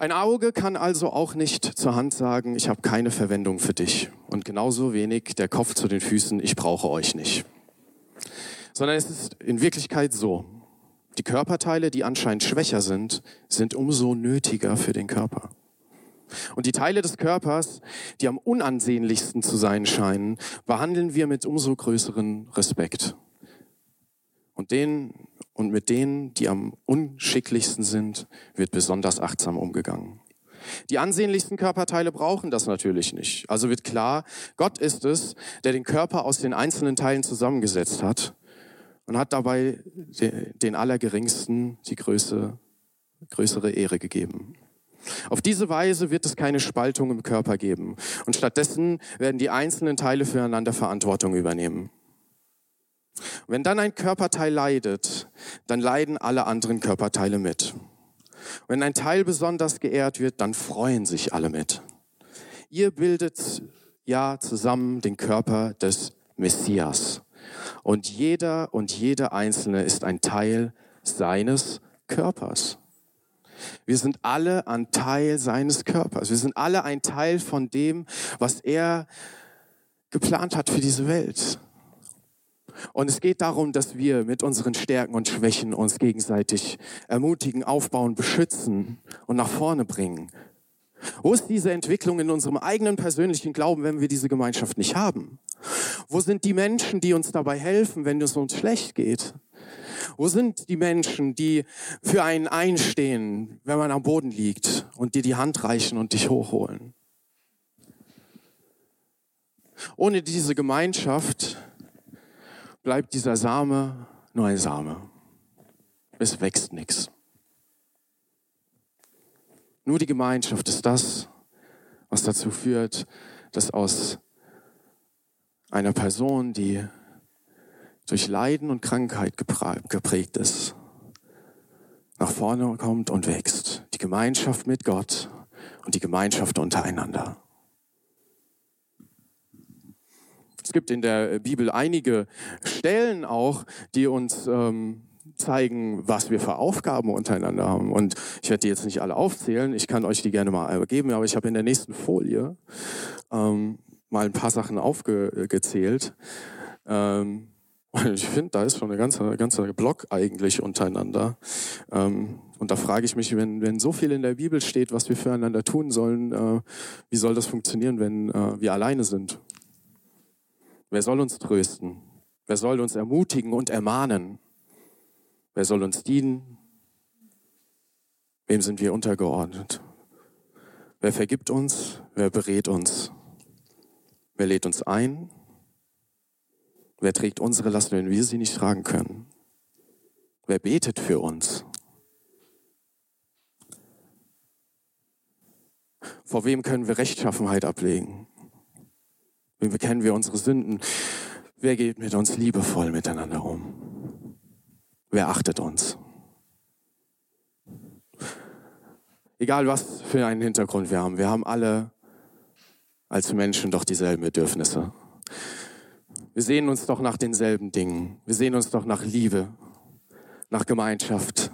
Ein Auge kann also auch nicht zur Hand sagen, ich habe keine Verwendung für dich. Und genauso wenig der Kopf zu den Füßen, ich brauche euch nicht. Sondern es ist in Wirklichkeit so, die Körperteile, die anscheinend schwächer sind, sind umso nötiger für den Körper. Und die Teile des Körpers, die am unansehnlichsten zu sein scheinen, behandeln wir mit umso größeren Respekt. Und den und mit denen, die am unschicklichsten sind, wird besonders achtsam umgegangen. Die ansehnlichsten Körperteile brauchen das natürlich nicht. Also wird klar, Gott ist es, der den Körper aus den einzelnen Teilen zusammengesetzt hat und hat dabei den Allergeringsten die Größe, größere Ehre gegeben. Auf diese Weise wird es keine Spaltung im Körper geben und stattdessen werden die einzelnen Teile füreinander Verantwortung übernehmen. Wenn dann ein Körperteil leidet, dann leiden alle anderen Körperteile mit. Wenn ein Teil besonders geehrt wird, dann freuen sich alle mit. Ihr bildet ja zusammen den Körper des Messias. Und jeder und jede Einzelne ist ein Teil seines Körpers. Wir sind alle ein Teil seines Körpers. Wir sind alle ein Teil von dem, was er geplant hat für diese Welt. Und es geht darum, dass wir mit unseren Stärken und Schwächen uns gegenseitig ermutigen, aufbauen, beschützen und nach vorne bringen. Wo ist diese Entwicklung in unserem eigenen persönlichen Glauben, wenn wir diese Gemeinschaft nicht haben? Wo sind die Menschen, die uns dabei helfen, wenn es uns schlecht geht? Wo sind die Menschen, die für einen einstehen, wenn man am Boden liegt und dir die Hand reichen und dich hochholen? Ohne diese Gemeinschaft bleibt dieser Same nur ein Same. Es wächst nichts. Nur die Gemeinschaft ist das, was dazu führt, dass aus einer Person, die durch Leiden und Krankheit geprägt ist, nach vorne kommt und wächst. Die Gemeinschaft mit Gott und die Gemeinschaft untereinander. Es gibt in der Bibel einige Stellen auch, die uns ähm, zeigen, was wir für Aufgaben untereinander haben. Und ich werde die jetzt nicht alle aufzählen, ich kann euch die gerne mal geben, aber ich habe in der nächsten Folie ähm, mal ein paar Sachen aufgezählt. Ähm, ich finde, da ist schon ein ganzer, ganzer Block eigentlich untereinander. Ähm, und da frage ich mich, wenn, wenn so viel in der Bibel steht, was wir füreinander tun sollen, äh, wie soll das funktionieren, wenn äh, wir alleine sind? Wer soll uns trösten? Wer soll uns ermutigen und ermahnen? Wer soll uns dienen? Wem sind wir untergeordnet? Wer vergibt uns? Wer berät uns? Wer lädt uns ein? Wer trägt unsere Last, wenn wir sie nicht tragen können? Wer betet für uns? Vor wem können wir Rechtschaffenheit ablegen? Wie bekennen wir unsere Sünden? Wer geht mit uns liebevoll miteinander um? Wer achtet uns? Egal was für einen Hintergrund wir haben, wir haben alle als Menschen doch dieselben Bedürfnisse. Wir sehen uns doch nach denselben Dingen. Wir sehen uns doch nach Liebe, nach Gemeinschaft,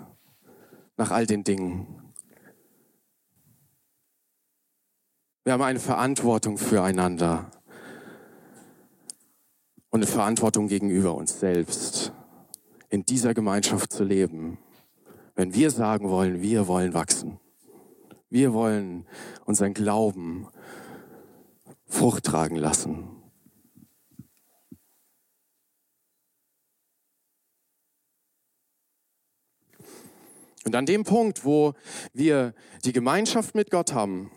nach all den Dingen. Wir haben eine Verantwortung füreinander und eine Verantwortung gegenüber uns selbst, in dieser Gemeinschaft zu leben. Wenn wir sagen wollen, wir wollen wachsen, wir wollen unseren Glauben Frucht tragen lassen. Und an dem Punkt, wo wir die Gemeinschaft mit Gott haben,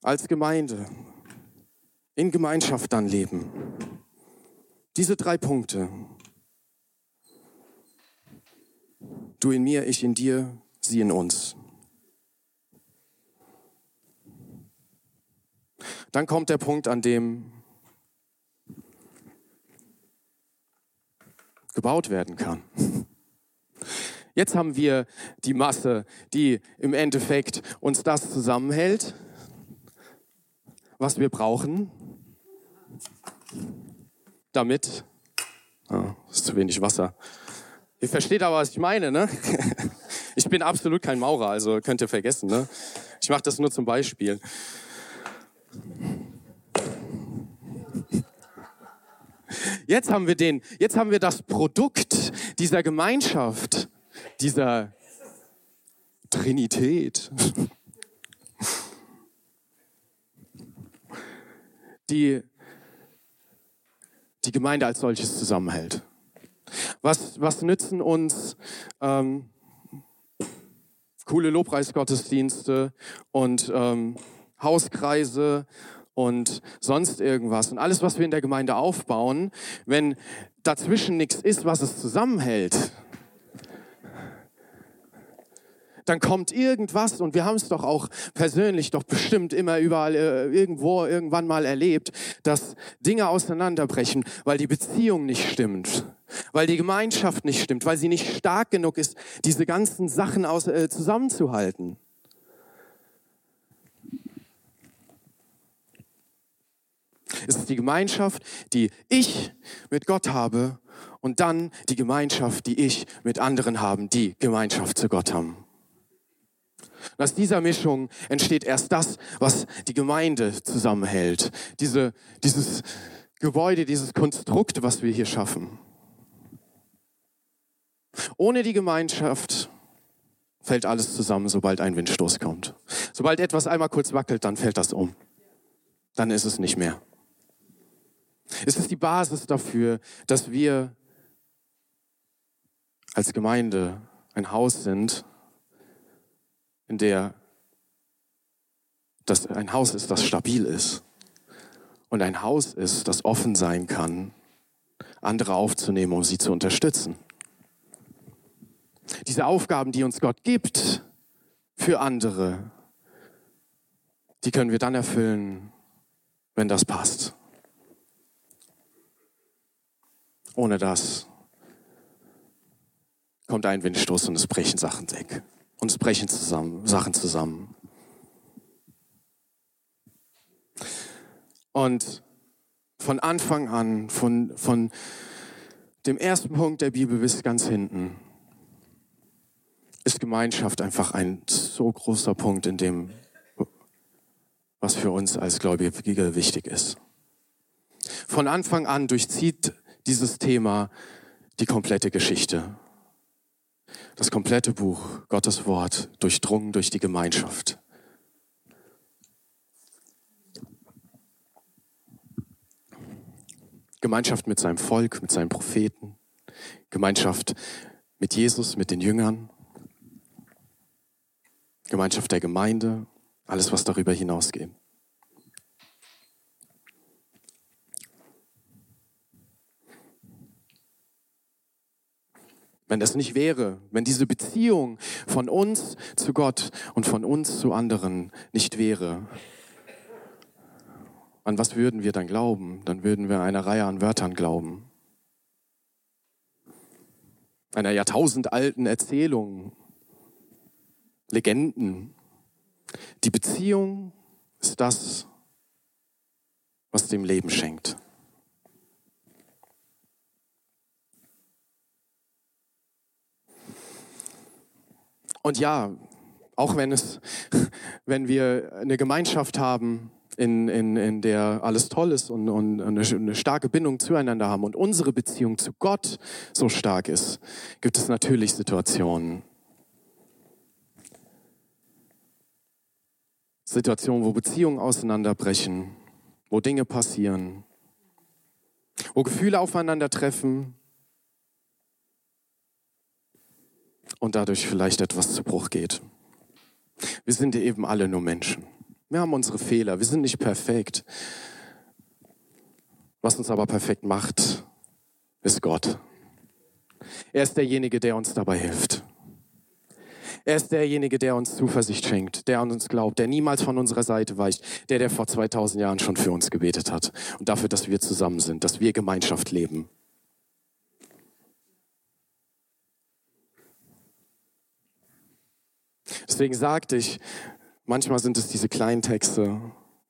als Gemeinde, in Gemeinschaft dann leben. Diese drei Punkte. Du in mir, ich in dir, sie in uns. dann kommt der Punkt, an dem gebaut werden kann. Jetzt haben wir die Masse, die im Endeffekt uns das zusammenhält, was wir brauchen, damit, ah, ist zu wenig Wasser. Ihr versteht aber, was ich meine, ne? Ich bin absolut kein Maurer, also könnt ihr vergessen, ne? Ich mache das nur zum Beispiel. Jetzt haben wir den, jetzt haben wir das Produkt dieser Gemeinschaft, dieser Trinität, die die Gemeinde als solches zusammenhält. Was, was nützen uns ähm, coole Lobpreisgottesdienste und ähm, Hauskreise und sonst irgendwas und alles, was wir in der Gemeinde aufbauen, wenn dazwischen nichts ist, was es zusammenhält, dann kommt irgendwas und wir haben es doch auch persönlich doch bestimmt immer überall äh, irgendwo irgendwann mal erlebt, dass Dinge auseinanderbrechen, weil die Beziehung nicht stimmt, weil die Gemeinschaft nicht stimmt, weil sie nicht stark genug ist, diese ganzen Sachen aus, äh, zusammenzuhalten. Es ist die Gemeinschaft, die ich mit Gott habe und dann die Gemeinschaft, die ich mit anderen habe, die Gemeinschaft zu Gott haben. Und aus dieser Mischung entsteht erst das, was die Gemeinde zusammenhält. Diese, dieses Gebäude, dieses Konstrukt, was wir hier schaffen. Ohne die Gemeinschaft fällt alles zusammen, sobald ein Windstoß kommt. Sobald etwas einmal kurz wackelt, dann fällt das um. Dann ist es nicht mehr. Es ist die Basis dafür, dass wir als Gemeinde ein Haus sind, in der das ein Haus ist, das stabil ist und ein Haus ist, das offen sein kann, andere aufzunehmen, um sie zu unterstützen. Diese Aufgaben, die uns Gott gibt für andere, die können wir dann erfüllen, wenn das passt. Ohne das kommt ein Windstoß und es brechen Sachen weg. Und es brechen zusammen, Sachen zusammen. Und von Anfang an, von, von dem ersten Punkt der Bibel bis ganz hinten, ist Gemeinschaft einfach ein so großer Punkt in dem, was für uns als Gläubige wichtig ist. Von Anfang an durchzieht dieses Thema die komplette Geschichte. Das komplette Buch, Gottes Wort, durchdrungen durch die Gemeinschaft. Gemeinschaft mit seinem Volk, mit seinen Propheten, Gemeinschaft mit Jesus, mit den Jüngern, Gemeinschaft der Gemeinde, alles, was darüber hinausgeht. Wenn das nicht wäre, wenn diese Beziehung von uns zu Gott und von uns zu anderen nicht wäre, an was würden wir dann glauben? Dann würden wir einer Reihe an Wörtern glauben. Einer jahrtausendalten Erzählung, Legenden. Die Beziehung ist das, was dem Leben schenkt. Und ja, auch wenn es, wenn wir eine Gemeinschaft haben, in, in, in der alles toll ist und, und eine, eine starke Bindung zueinander haben und unsere Beziehung zu Gott so stark ist, gibt es natürlich Situationen, Situationen, wo Beziehungen auseinanderbrechen, wo Dinge passieren, wo Gefühle aufeinandertreffen, und dadurch vielleicht etwas zu Bruch geht. Wir sind eben alle nur Menschen. Wir haben unsere Fehler, wir sind nicht perfekt. Was uns aber perfekt macht, ist Gott. Er ist derjenige, der uns dabei hilft. Er ist derjenige, der uns Zuversicht schenkt, der an uns glaubt, der niemals von unserer Seite weicht, der, der vor 2000 Jahren schon für uns gebetet hat und dafür, dass wir zusammen sind, dass wir Gemeinschaft leben. Deswegen sagte ich, manchmal sind es diese kleinen Texte,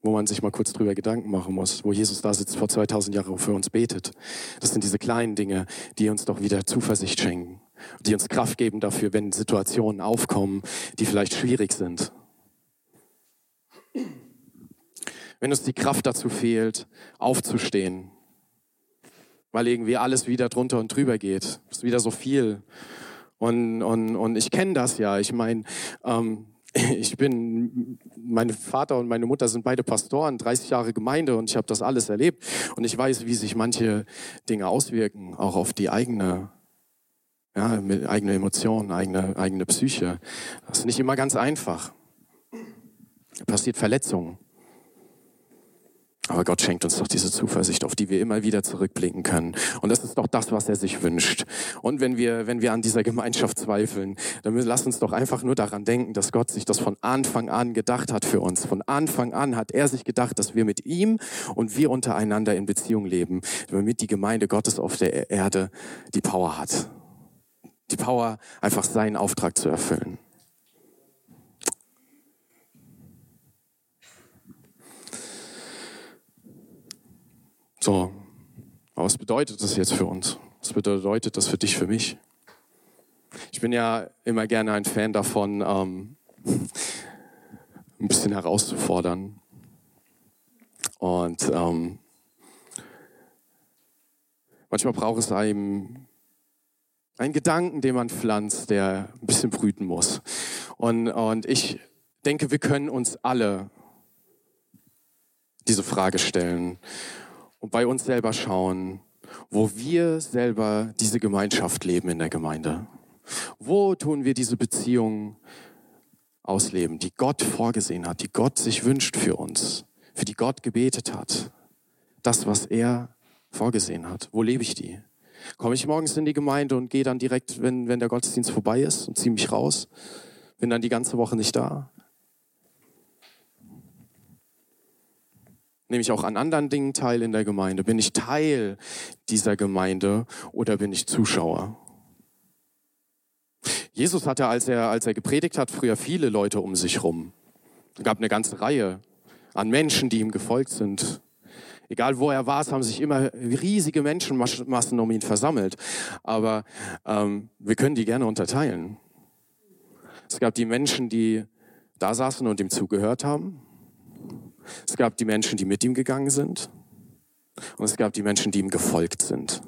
wo man sich mal kurz drüber Gedanken machen muss, wo Jesus da sitzt, vor 2000 Jahren für uns betet. Das sind diese kleinen Dinge, die uns doch wieder Zuversicht schenken, die uns Kraft geben dafür, wenn Situationen aufkommen, die vielleicht schwierig sind. Wenn uns die Kraft dazu fehlt, aufzustehen, weil irgendwie alles wieder drunter und drüber geht, ist wieder so viel. Und, und, und ich kenne das ja. Ich meine, ähm, ich bin, mein Vater und meine Mutter sind beide Pastoren, 30 Jahre Gemeinde und ich habe das alles erlebt und ich weiß, wie sich manche Dinge auswirken, auch auf die eigene, ja, eigene Emotionen, eigene, eigene Psyche. Das ist nicht immer ganz einfach. Da passiert Verletzungen. Aber Gott schenkt uns doch diese Zuversicht, auf die wir immer wieder zurückblicken können. Und das ist doch das, was er sich wünscht. Und wenn wir, wenn wir an dieser Gemeinschaft zweifeln, dann lass uns doch einfach nur daran denken, dass Gott sich das von Anfang an gedacht hat für uns. Von Anfang an hat er sich gedacht, dass wir mit ihm und wir untereinander in Beziehung leben, damit die Gemeinde Gottes auf der Erde die Power hat. Die Power, einfach seinen Auftrag zu erfüllen. So, aber was bedeutet das jetzt für uns? Was bedeutet das für dich, für mich? Ich bin ja immer gerne ein Fan davon, ähm, ein bisschen herauszufordern. Und ähm, manchmal braucht es einem einen Gedanken, den man pflanzt, der ein bisschen brüten muss. Und, und ich denke, wir können uns alle diese Frage stellen und bei uns selber schauen, wo wir selber diese Gemeinschaft leben in der Gemeinde. Wo tun wir diese Beziehungen ausleben, die Gott vorgesehen hat, die Gott sich wünscht für uns, für die Gott gebetet hat. Das, was er vorgesehen hat. Wo lebe ich die? Komme ich morgens in die Gemeinde und gehe dann direkt, wenn, wenn der Gottesdienst vorbei ist und ziehe mich raus? Bin dann die ganze Woche nicht da? Nehme ich auch an anderen Dingen teil in der Gemeinde? Bin ich Teil dieser Gemeinde oder bin ich Zuschauer? Jesus hatte, als er, als er gepredigt hat, früher viele Leute um sich rum. Es gab eine ganze Reihe an Menschen, die ihm gefolgt sind. Egal wo er war, es haben sich immer riesige Menschenmassen um ihn versammelt. Aber ähm, wir können die gerne unterteilen. Es gab die Menschen, die da saßen und ihm zugehört haben. Es gab die Menschen, die mit ihm gegangen sind. Und es gab die Menschen, die ihm gefolgt sind.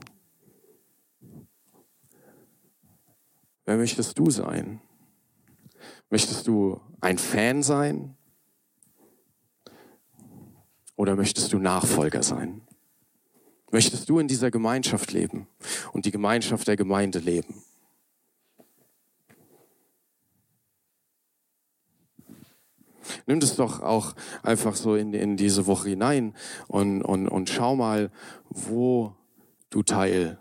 Wer möchtest du sein? Möchtest du ein Fan sein? Oder möchtest du Nachfolger sein? Möchtest du in dieser Gemeinschaft leben und die Gemeinschaft der Gemeinde leben? Nimm das doch auch einfach so in, in diese Woche hinein und, und, und schau mal, wo du Teil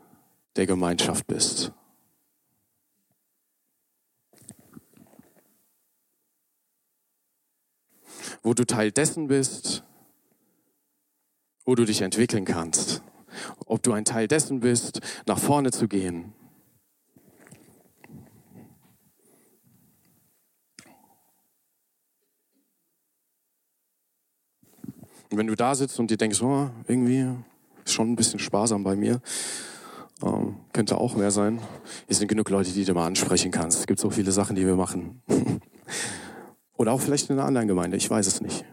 der Gemeinschaft bist. Wo du Teil dessen bist, wo du dich entwickeln kannst. Ob du ein Teil dessen bist, nach vorne zu gehen Und wenn du da sitzt und dir denkst, oh, irgendwie ist schon ein bisschen sparsam bei mir, ähm, könnte auch mehr sein. Hier sind genug Leute, die du mal ansprechen kannst. Es gibt so viele Sachen, die wir machen. Oder auch vielleicht in einer anderen Gemeinde, ich weiß es nicht.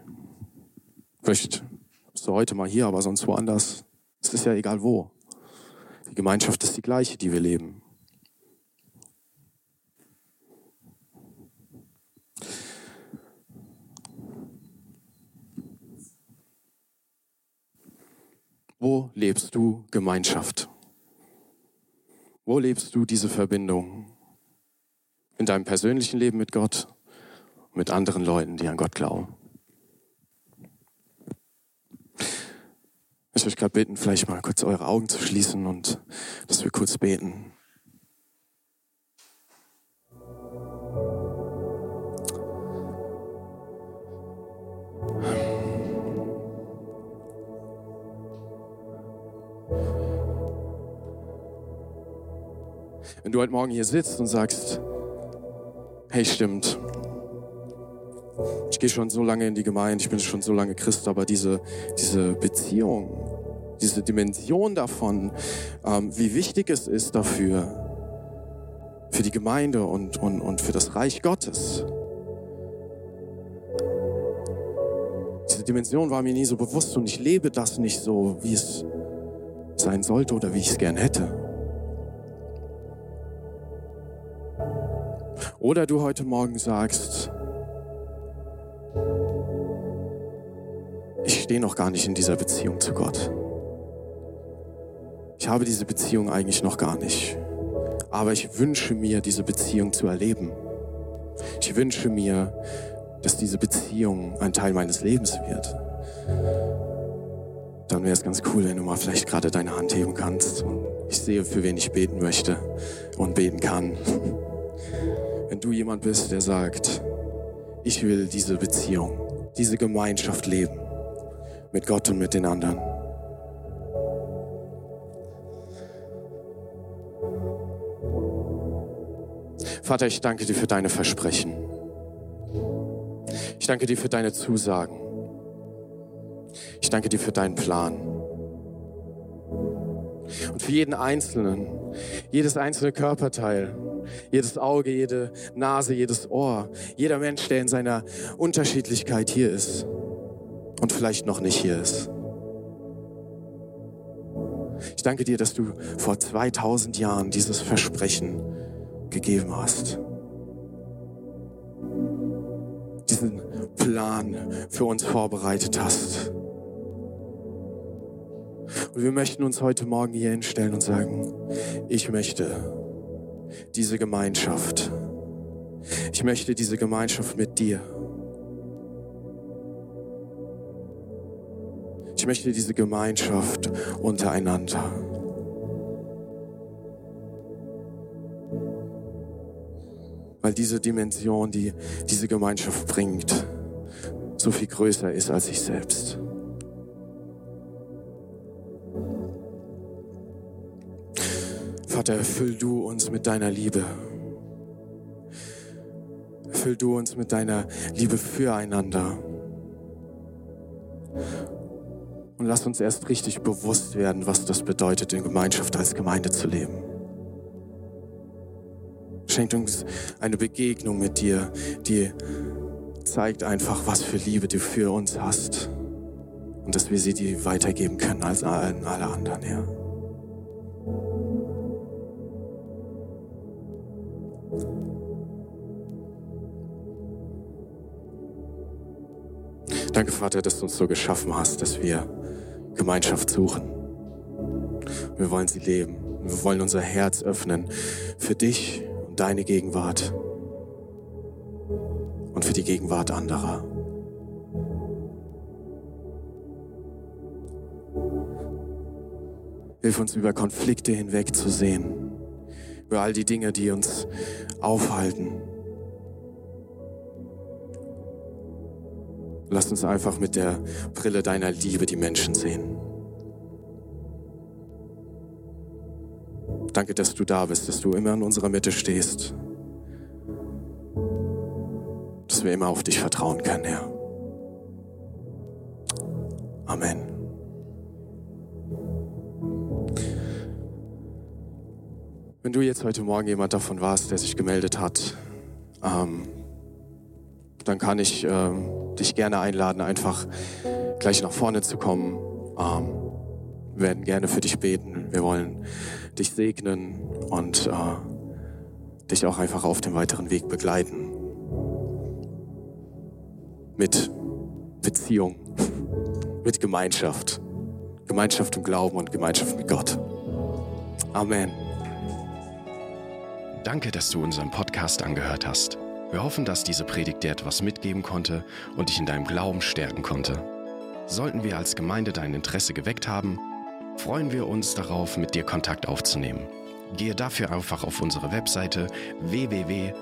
Vielleicht bist du heute mal hier, aber sonst woanders. Es ist ja egal wo. Die Gemeinschaft ist die gleiche, die wir leben. Wo lebst du Gemeinschaft? Wo lebst du diese Verbindung? In deinem persönlichen Leben mit Gott, mit anderen Leuten, die an Gott glauben. Ich möchte euch gerade bitten, vielleicht mal kurz eure Augen zu schließen und dass wir kurz beten. Du heute Morgen hier sitzt und sagst, hey, stimmt, ich gehe schon so lange in die Gemeinde, ich bin schon so lange Christ, aber diese, diese Beziehung, diese Dimension davon, ähm, wie wichtig es ist dafür, für die Gemeinde und, und, und für das Reich Gottes. Diese Dimension war mir nie so bewusst und ich lebe das nicht so, wie es sein sollte oder wie ich es gern hätte. Oder du heute Morgen sagst, ich stehe noch gar nicht in dieser Beziehung zu Gott. Ich habe diese Beziehung eigentlich noch gar nicht. Aber ich wünsche mir, diese Beziehung zu erleben. Ich wünsche mir, dass diese Beziehung ein Teil meines Lebens wird. Dann wäre es ganz cool, wenn du mal vielleicht gerade deine Hand heben kannst. Und ich sehe, für wen ich beten möchte und beten kann. Du jemand bist, der sagt, ich will diese Beziehung, diese Gemeinschaft leben mit Gott und mit den anderen. Vater, ich danke dir für deine Versprechen. Ich danke dir für deine Zusagen. Ich danke dir für deinen Plan. Und für jeden Einzelnen, jedes einzelne Körperteil, jedes Auge, jede Nase, jedes Ohr, jeder Mensch, der in seiner Unterschiedlichkeit hier ist und vielleicht noch nicht hier ist. Ich danke dir, dass du vor 2000 Jahren dieses Versprechen gegeben hast. Diesen Plan für uns vorbereitet hast. Und wir möchten uns heute Morgen hier hinstellen und sagen, ich möchte diese Gemeinschaft. Ich möchte diese Gemeinschaft mit dir. Ich möchte diese Gemeinschaft untereinander. Weil diese Dimension, die diese Gemeinschaft bringt, so viel größer ist als ich selbst. Vater, erfüll du uns mit deiner Liebe. Erfüll du uns mit deiner Liebe füreinander. Und lass uns erst richtig bewusst werden, was das bedeutet, in Gemeinschaft als Gemeinde zu leben. Schenkt uns eine Begegnung mit dir, die zeigt einfach, was für Liebe du für uns hast. Und dass wir sie dir weitergeben können als allen alle anderen, Herr. Danke, Vater, dass du uns so geschaffen hast, dass wir Gemeinschaft suchen. Wir wollen sie leben. Wir wollen unser Herz öffnen für dich und deine Gegenwart und für die Gegenwart anderer. Hilf uns über Konflikte hinweg zu sehen, über all die Dinge, die uns aufhalten. Lass uns einfach mit der Brille deiner Liebe die Menschen sehen. Danke, dass du da bist, dass du immer in unserer Mitte stehst. Dass wir immer auf dich vertrauen können, Herr. Amen. Wenn du jetzt heute Morgen jemand davon warst, der sich gemeldet hat, ähm, dann kann ich ähm, dich gerne einladen, einfach gleich nach vorne zu kommen. Ähm, wir werden gerne für dich beten. Wir wollen dich segnen und äh, dich auch einfach auf dem weiteren Weg begleiten. Mit Beziehung, mit Gemeinschaft. Gemeinschaft im Glauben und Gemeinschaft mit Gott. Amen. Danke, dass du unseren Podcast angehört hast. Wir hoffen, dass diese Predigt dir etwas mitgeben konnte und dich in deinem Glauben stärken konnte. Sollten wir als Gemeinde dein Interesse geweckt haben, freuen wir uns darauf, mit dir Kontakt aufzunehmen. Gehe dafür einfach auf unsere Webseite www.fcghu.de.